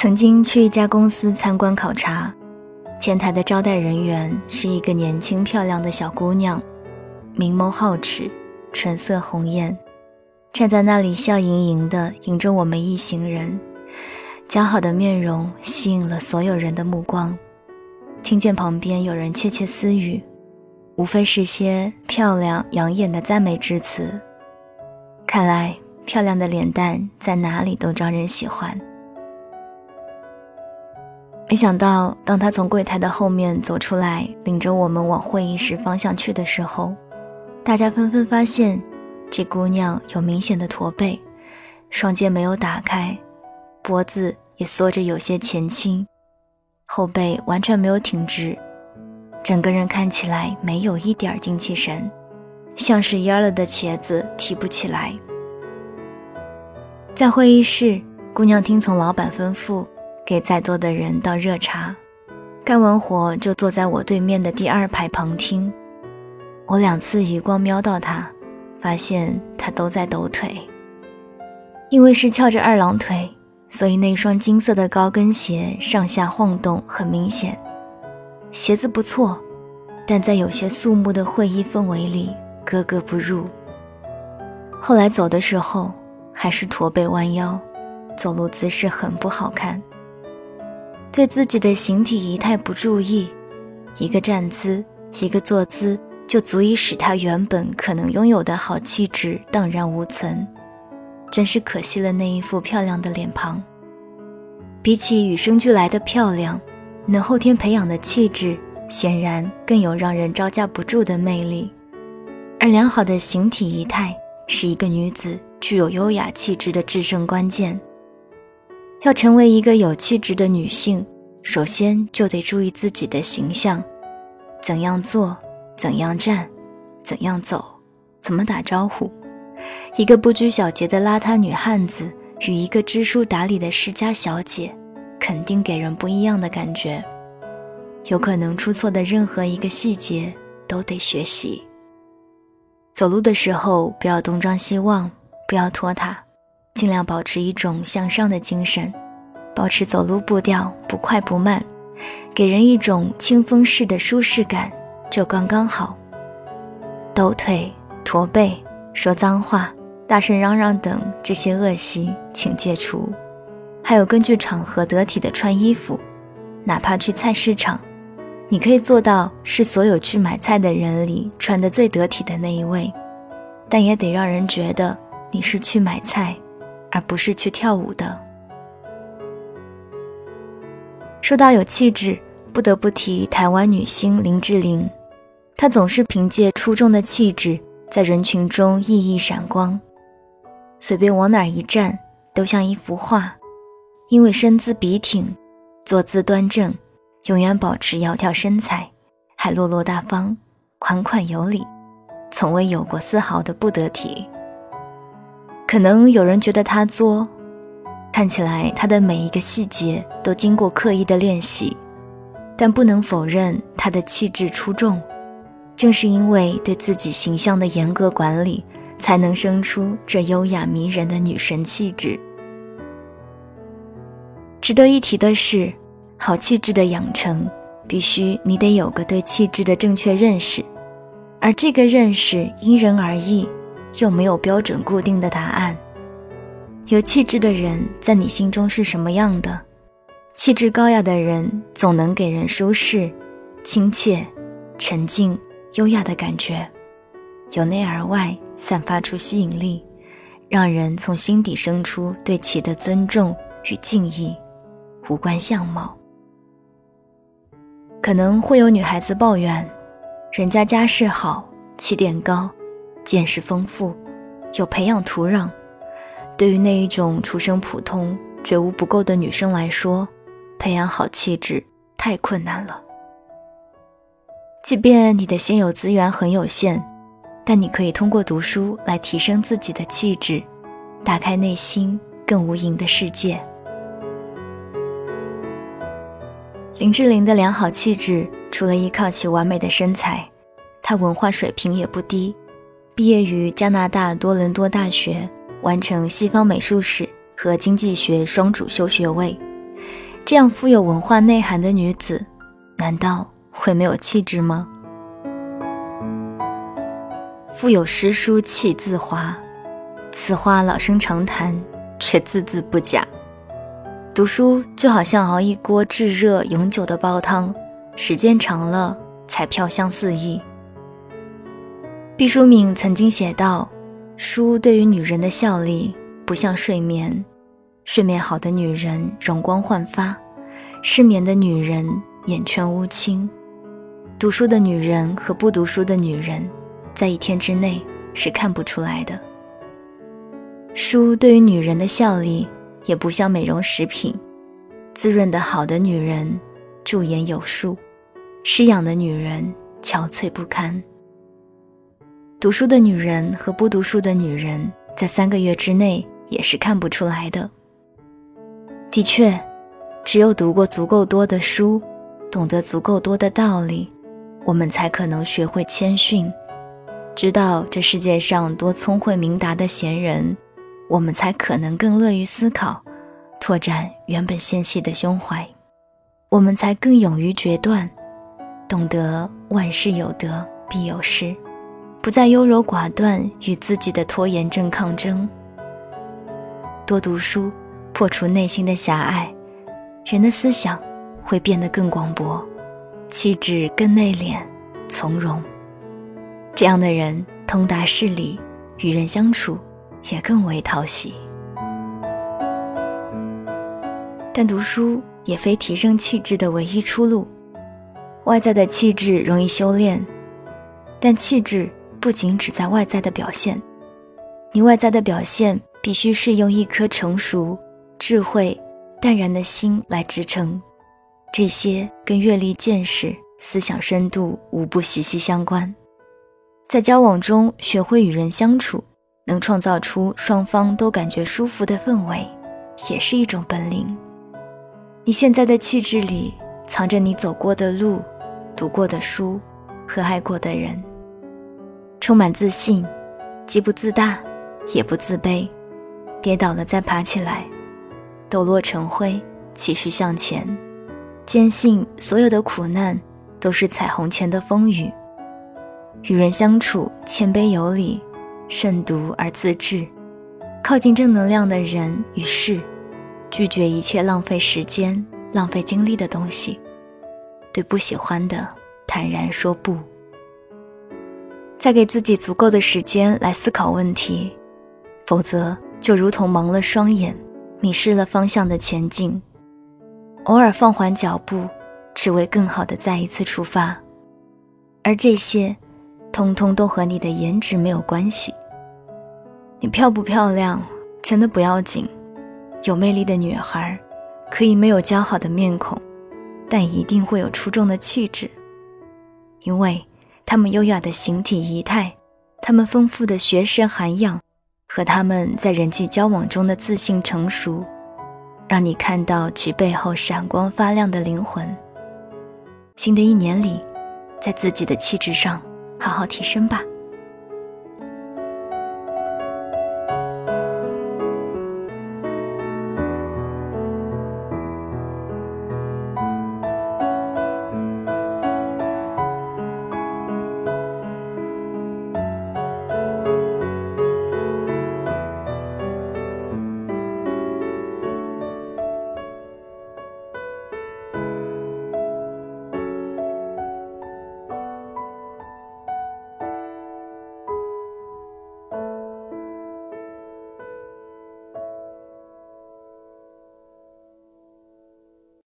曾经去一家公司参观考察，前台的招待人员是一个年轻漂亮的小姑娘，明眸皓齿，唇色红艳，站在那里笑盈盈的迎着我们一行人，姣好的面容吸引了所有人的目光。听见旁边有人窃窃私语，无非是些漂亮养眼的赞美之词。看来漂亮的脸蛋在哪里都招人喜欢。没想到，当他从柜台的后面走出来，领着我们往会议室方向去的时候，大家纷纷发现，这姑娘有明显的驼背，双肩没有打开，脖子也缩着有些前倾。后背完全没有挺直，整个人看起来没有一点精气神，像是蔫了的茄子提不起来。在会议室，姑娘听从老板吩咐，给在座的人倒热茶，干完活就坐在我对面的第二排旁听。我两次余光瞄到他，发现他都在抖腿，因为是翘着二郎腿。所以那双金色的高跟鞋上下晃动很明显，鞋子不错，但在有些肃穆的会议氛围里格格不入。后来走的时候还是驼背弯腰，走路姿势很不好看。对自己的形体仪态不注意，一个站姿，一个坐姿，就足以使他原本可能拥有的好气质荡然无存。真是可惜了那一副漂亮的脸庞。比起与生俱来的漂亮，能后天培养的气质，显然更有让人招架不住的魅力。而良好的形体仪态，是一个女子具有优雅气质的制胜关键。要成为一个有气质的女性，首先就得注意自己的形象：怎样坐，怎样站，怎样走，怎么打招呼。一个不拘小节的邋遢女汉子与一个知书达理的世家小姐，肯定给人不一样的感觉。有可能出错的任何一个细节都得学习。走路的时候不要东张西望，不要拖沓，尽量保持一种向上的精神，保持走路步调不快不慢，给人一种清风式的舒适感，就刚刚好。抖腿、驼背。说脏话、大声嚷嚷等这些恶习，请戒除。还有根据场合得体的穿衣服，哪怕去菜市场，你可以做到是所有去买菜的人里穿得最得体的那一位，但也得让人觉得你是去买菜，而不是去跳舞的。说到有气质，不得不提台湾女星林志玲，她总是凭借出众的气质。在人群中熠熠闪光，随便往哪一站都像一幅画。因为身姿笔挺，坐姿端正，永远保持窈窕身材，还落落大方、款款有礼，从未有过丝毫的不得体。可能有人觉得她作，看起来她的每一个细节都经过刻意的练习，但不能否认她的气质出众。正是因为对自己形象的严格管理，才能生出这优雅迷人的女神气质。值得一提的是，好气质的养成，必须你得有个对气质的正确认识，而这个认识因人而异，又没有标准固定的答案。有气质的人在你心中是什么样的？气质高雅的人总能给人舒适、亲切、沉静。优雅的感觉，由内而外散发出吸引力，让人从心底生出对其的尊重与敬意，无关相貌。可能会有女孩子抱怨，人家家世好，起点高，见识丰富，有培养土壤。对于那一种出身普通、觉悟不够的女生来说，培养好气质太困难了。即便你的现有资源很有限，但你可以通过读书来提升自己的气质，打开内心更无垠的世界。林志玲的良好气质，除了依靠其完美的身材，她文化水平也不低，毕业于加拿大多伦多大学，完成西方美术史和经济学双主修学位，这样富有文化内涵的女子，难道会没有气质吗？腹有诗书气自华，此话老生常谈，却字字不假。读书就好像熬一锅炙热永久的煲汤，时间长了才飘香四溢。毕淑敏曾经写道：“书对于女人的效力，不像睡眠，睡眠好的女人容光焕发，失眠的女人眼圈乌青。读书的女人和不读书的女人。”在一天之内是看不出来的。书对于女人的效力也不像美容食品，滋润的好的女人驻颜有术，失养的女人憔悴不堪。读书的女人和不读书的女人在三个月之内也是看不出来的。的确，只有读过足够多的书，懂得足够多的道理，我们才可能学会谦逊。知道这世界上多聪慧明达的贤人，我们才可能更乐于思考，拓展原本纤细的胸怀；我们才更勇于决断，懂得万事有得必有失，不再优柔寡断与自己的拖延症抗争。多读书，破除内心的狭隘，人的思想会变得更广博，气质更内敛从容。这样的人通达事理，与人相处也更为讨喜。但读书也非提升气质的唯一出路。外在的气质容易修炼，但气质不仅只在外在的表现，你外在的表现必须是用一颗成熟、智慧、淡然的心来支撑。这些跟阅历、见识、思想深度无不息息相关。在交往中学会与人相处，能创造出双方都感觉舒服的氛围，也是一种本领。你现在的气质里藏着你走过的路、读过的书和爱过的人。充满自信，既不自大，也不自卑。跌倒了再爬起来，抖落成灰，继续向前。坚信所有的苦难都是彩虹前的风雨。与人相处，谦卑有礼，慎独而自制，靠近正能量的人与事，拒绝一切浪费时间、浪费精力的东西，对不喜欢的坦然说不。再给自己足够的时间来思考问题，否则就如同蒙了双眼，迷失了方向的前进。偶尔放缓脚步，只为更好的再一次出发，而这些。通通都和你的颜值没有关系。你漂不漂亮，真的不要紧。有魅力的女孩，可以没有姣好的面孔，但一定会有出众的气质。因为他们优雅的形体仪态，他们丰富的学识涵养，和他们在人际交往中的自信成熟，让你看到其背后闪光发亮的灵魂。新的一年里，在自己的气质上。好好提升吧。